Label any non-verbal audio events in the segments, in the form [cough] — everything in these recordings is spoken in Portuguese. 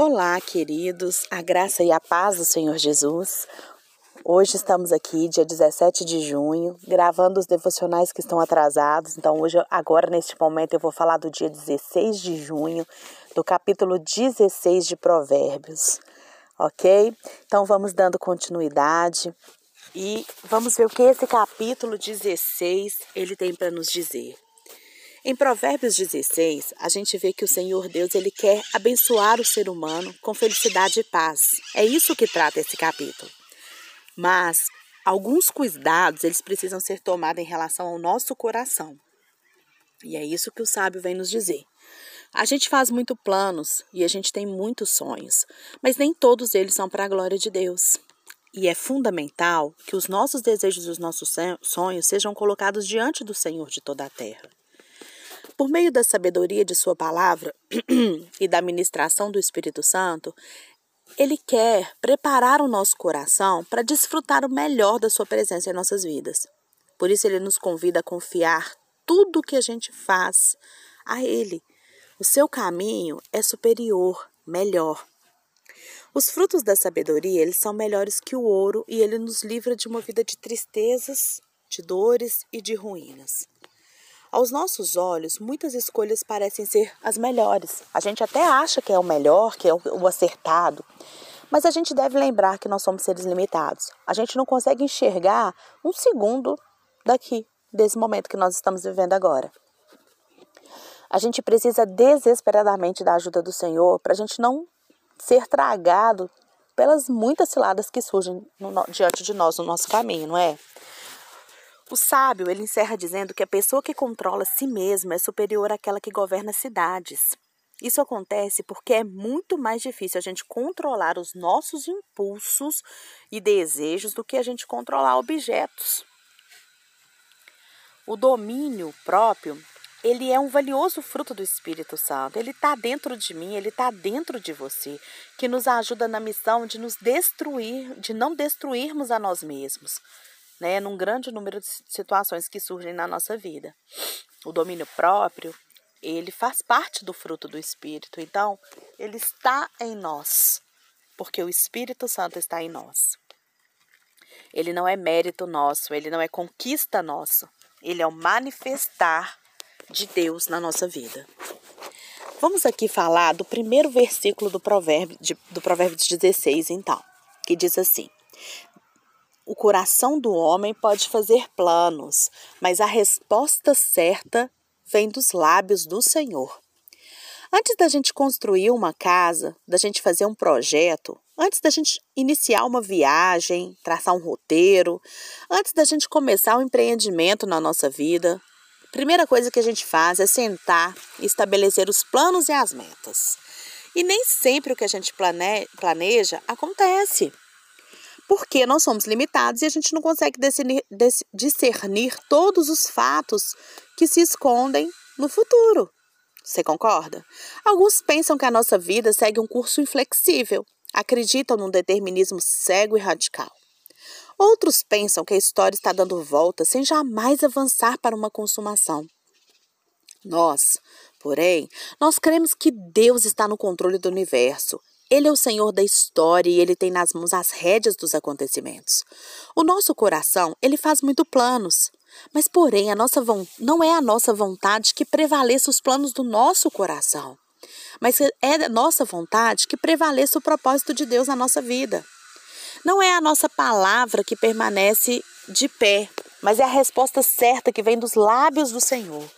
Olá, queridos, a graça e a paz do Senhor Jesus. Hoje estamos aqui, dia 17 de junho, gravando os devocionais que estão atrasados. Então, hoje, agora, neste momento, eu vou falar do dia 16 de junho, do capítulo 16 de Provérbios, ok? Então, vamos dando continuidade e vamos ver o que esse capítulo 16 ele tem para nos dizer. Em Provérbios 16, a gente vê que o Senhor Deus ele quer abençoar o ser humano com felicidade e paz. É isso que trata esse capítulo. Mas alguns cuidados eles precisam ser tomados em relação ao nosso coração. E é isso que o sábio vem nos dizer. A gente faz muito planos e a gente tem muitos sonhos, mas nem todos eles são para a glória de Deus. E é fundamental que os nossos desejos e os nossos sonhos sejam colocados diante do Senhor de toda a terra. Por meio da sabedoria de Sua palavra [clears throat] e da ministração do Espírito Santo, Ele quer preparar o nosso coração para desfrutar o melhor da Sua presença em nossas vidas. Por isso, Ele nos convida a confiar tudo o que a gente faz a Ele. O seu caminho é superior, melhor. Os frutos da sabedoria, eles são melhores que o ouro e ele nos livra de uma vida de tristezas, de dores e de ruínas. Aos nossos olhos, muitas escolhas parecem ser as melhores. A gente até acha que é o melhor, que é o acertado. Mas a gente deve lembrar que nós somos seres limitados. A gente não consegue enxergar um segundo daqui, desse momento que nós estamos vivendo agora. A gente precisa desesperadamente da ajuda do Senhor para a gente não ser tragado pelas muitas ciladas que surgem no, diante de nós no nosso caminho, não é? O sábio, ele encerra dizendo que a pessoa que controla si mesma é superior àquela que governa cidades. Isso acontece porque é muito mais difícil a gente controlar os nossos impulsos e desejos do que a gente controlar objetos. O domínio próprio, ele é um valioso fruto do Espírito Santo. Ele está dentro de mim, ele está dentro de você, que nos ajuda na missão de nos destruir, de não destruirmos a nós mesmos né, num grande número de situações que surgem na nossa vida. O domínio próprio, ele faz parte do fruto do Espírito, então ele está em nós, porque o Espírito Santo está em nós. Ele não é mérito nosso, ele não é conquista nossa, ele é o manifestar de Deus na nossa vida. Vamos aqui falar do primeiro versículo do provérbio, de, do provérbio 16, então, que diz assim: o coração do homem pode fazer planos, mas a resposta certa vem dos lábios do Senhor. Antes da gente construir uma casa, da gente fazer um projeto, antes da gente iniciar uma viagem, traçar um roteiro, antes da gente começar um empreendimento na nossa vida, a primeira coisa que a gente faz é sentar e estabelecer os planos e as metas. E nem sempre o que a gente planeja acontece porque nós somos limitados e a gente não consegue discernir, discernir todos os fatos que se escondem no futuro. Você concorda? Alguns pensam que a nossa vida segue um curso inflexível, acreditam num determinismo cego e radical. Outros pensam que a história está dando volta sem jamais avançar para uma consumação. Nós, porém, nós cremos que Deus está no controle do universo ele é o Senhor da história e ele tem nas mãos as rédeas dos acontecimentos. O nosso coração, ele faz muito planos, mas porém a nossa não é a nossa vontade que prevaleça os planos do nosso coração, mas é a nossa vontade que prevaleça o propósito de Deus na nossa vida. Não é a nossa palavra que permanece de pé, mas é a resposta certa que vem dos lábios do Senhor.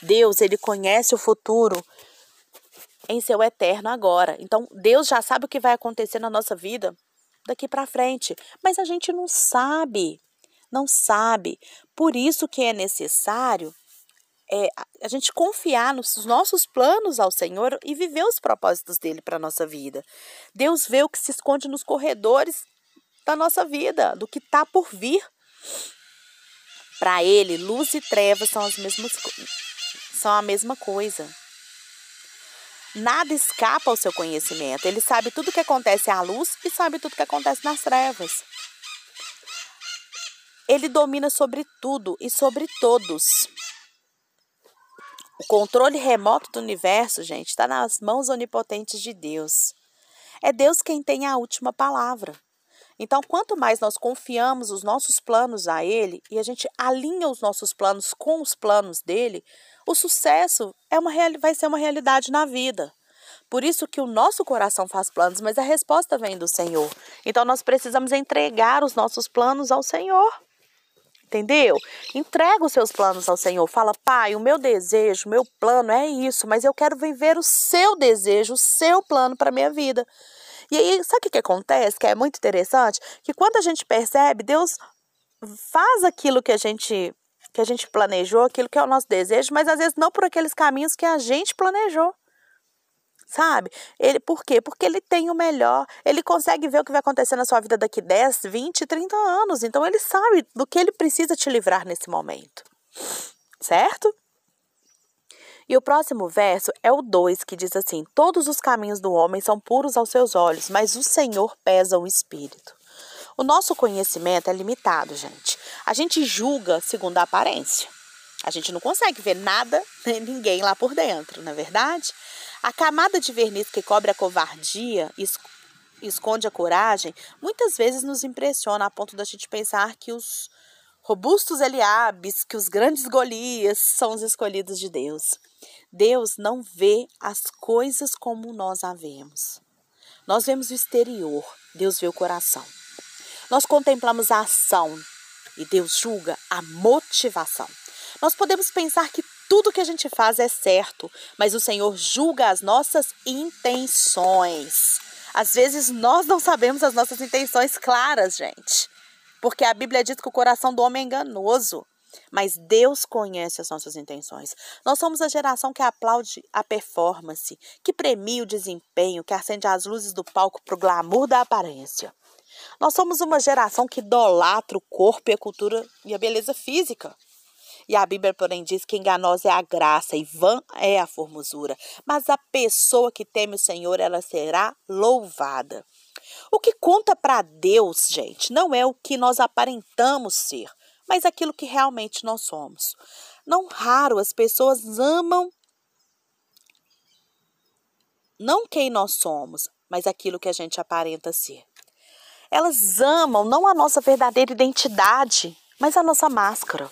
Deus, ele conhece o futuro em seu eterno agora. Então, Deus já sabe o que vai acontecer na nossa vida daqui para frente, mas a gente não sabe. Não sabe. Por isso que é necessário é, a gente confiar nos nossos planos ao Senhor e viver os propósitos dele para nossa vida. Deus vê o que se esconde nos corredores da nossa vida, do que está por vir. Para ele, luz e trevas são são a mesma coisa. Nada escapa ao seu conhecimento. Ele sabe tudo o que acontece à luz e sabe tudo o que acontece nas trevas. Ele domina sobre tudo e sobre todos. O controle remoto do universo, gente, está nas mãos onipotentes de Deus. É Deus quem tem a última palavra. Então, quanto mais nós confiamos os nossos planos a Ele e a gente alinha os nossos planos com os planos dele, o sucesso é uma, vai ser uma realidade na vida. Por isso que o nosso coração faz planos, mas a resposta vem do Senhor. Então, nós precisamos entregar os nossos planos ao Senhor. Entendeu? Entrega os seus planos ao Senhor. Fala, Pai, o meu desejo, o meu plano é isso, mas eu quero viver o seu desejo, o seu plano para minha vida. E aí, sabe o que, acontece? Que é muito interessante? Que quando a gente percebe, Deus faz aquilo que a gente que a gente planejou, aquilo que é o nosso desejo, mas às vezes não por aqueles caminhos que a gente planejou. Sabe? Ele, por quê? Porque ele tem o melhor. Ele consegue ver o que vai acontecer na sua vida daqui 10, 20, 30 anos. Então ele sabe do que ele precisa te livrar nesse momento. Certo? E o próximo verso é o 2, que diz assim: Todos os caminhos do homem são puros aos seus olhos, mas o Senhor pesa o espírito. O nosso conhecimento é limitado, gente. A gente julga segundo a aparência. A gente não consegue ver nada [laughs] nem ninguém lá por dentro, não é verdade? A camada de verniz que cobre a covardia esconde a coragem, muitas vezes nos impressiona a ponto da gente pensar que os robustos Eliabes, que os grandes Golias são os escolhidos de Deus. Deus não vê as coisas como nós a vemos. Nós vemos o exterior, Deus vê o coração. Nós contemplamos a ação e Deus julga a motivação. Nós podemos pensar que tudo que a gente faz é certo, mas o Senhor julga as nossas intenções. Às vezes nós não sabemos as nossas intenções claras, gente. Porque a Bíblia diz que o coração do homem é enganoso. Mas Deus conhece as nossas intenções. Nós somos a geração que aplaude a performance, que premia o desempenho, que acende as luzes do palco para o glamour da aparência. Nós somos uma geração que idolatra o corpo e a cultura e a beleza física. E a Bíblia, porém, diz que enganosa é a graça e vã é a formosura. Mas a pessoa que teme o Senhor, ela será louvada. O que conta para Deus, gente, não é o que nós aparentamos ser, mas aquilo que realmente nós somos. Não raro as pessoas amam não quem nós somos, mas aquilo que a gente aparenta ser. Elas amam não a nossa verdadeira identidade, mas a nossa máscara.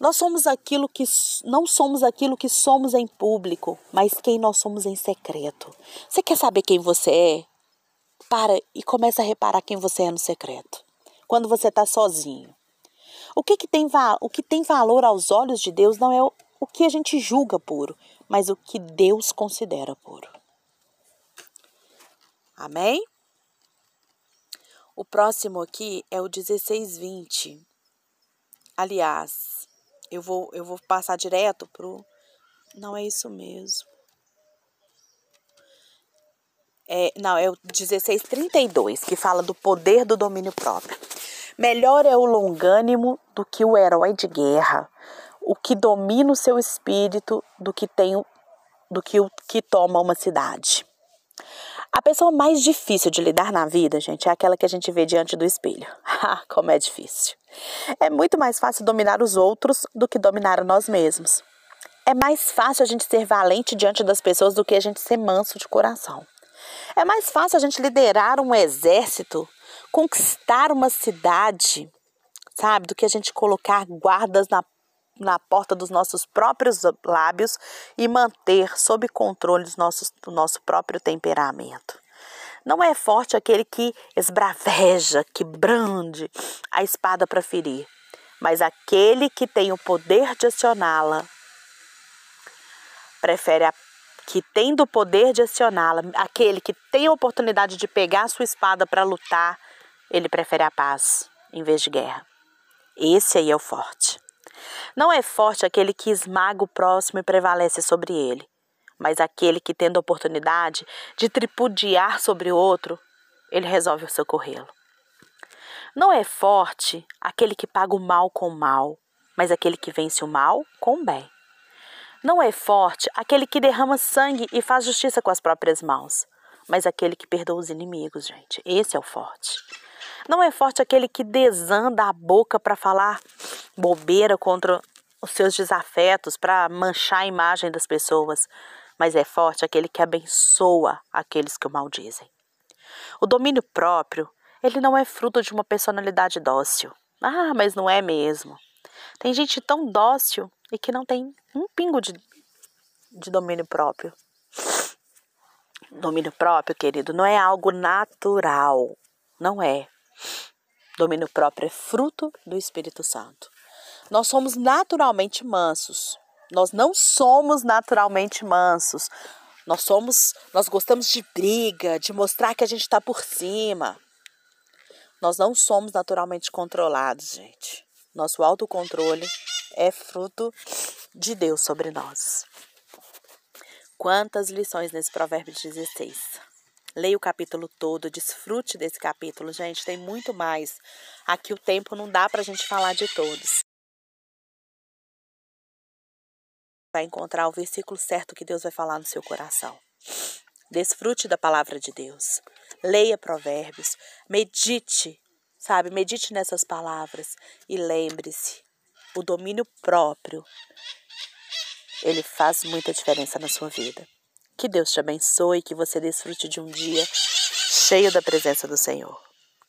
Nós somos aquilo que não somos aquilo que somos em público, mas quem nós somos em secreto. Você quer saber quem você é? Para e começa a reparar quem você é no secreto. Quando você está sozinho. O que, que tem, o que tem valor aos olhos de Deus não é o, o que a gente julga puro, mas o que Deus considera puro. Amém? O próximo aqui é o 1620. Aliás, eu vou, eu vou passar direto pro. Não é isso mesmo. É, não, é o 1632, que fala do poder do domínio próprio. Melhor é o longânimo do que o herói de guerra, o que domina o seu espírito do que tem do que o que toma uma cidade. A pessoa mais difícil de lidar na vida, gente, é aquela que a gente vê diante do espelho. [laughs] Ah, como é difícil. É muito mais fácil dominar os outros do que dominar nós mesmos. É mais fácil a gente ser valente diante das pessoas do que a gente ser manso de coração. É mais fácil a gente liderar um exército conquistar uma cidade, sabe, do que a gente colocar guardas na, na porta dos nossos próprios lábios e manter sob controle os nossos, do nosso próprio temperamento. Não é forte aquele que esbraveja, que brande a espada para ferir, mas aquele que tem o poder de acioná-la prefere a que tem do poder de acioná-la, aquele que tem a oportunidade de pegar a sua espada para lutar, ele prefere a paz em vez de guerra. Esse aí é o forte. Não é forte aquele que esmaga o próximo e prevalece sobre ele, mas aquele que, tendo a oportunidade de tripudiar sobre o outro, ele resolve socorrê-lo. Não é forte aquele que paga o mal com o mal, mas aquele que vence o mal com o bem. Não é forte aquele que derrama sangue e faz justiça com as próprias mãos, mas aquele que perdoa os inimigos, gente. Esse é o forte. Não é forte aquele que desanda a boca para falar bobeira contra os seus desafetos, para manchar a imagem das pessoas, mas é forte aquele que abençoa aqueles que o maldizem. O domínio próprio, ele não é fruto de uma personalidade dócil. Ah, mas não é mesmo. Tem gente tão dócil e que não tem um pingo de, de domínio próprio. Domínio próprio, querido, não é algo natural. Não é. Domínio próprio é fruto do Espírito Santo. Nós somos naturalmente mansos. Nós não somos naturalmente mansos. Nós somos, nós gostamos de briga, de mostrar que a gente está por cima. Nós não somos naturalmente controlados, gente. Nosso autocontrole é fruto de Deus sobre nós. Quantas lições nesse provérbio 16. Leia o capítulo todo, desfrute desse capítulo, gente, tem muito mais. Aqui o tempo não dá para a gente falar de todos. Vai encontrar o versículo certo que Deus vai falar no seu coração. Desfrute da palavra de Deus. Leia provérbios, medite, sabe? Medite nessas palavras e lembre-se, o domínio próprio ele faz muita diferença na sua vida. Que Deus te abençoe, que você desfrute de um dia cheio da presença do Senhor.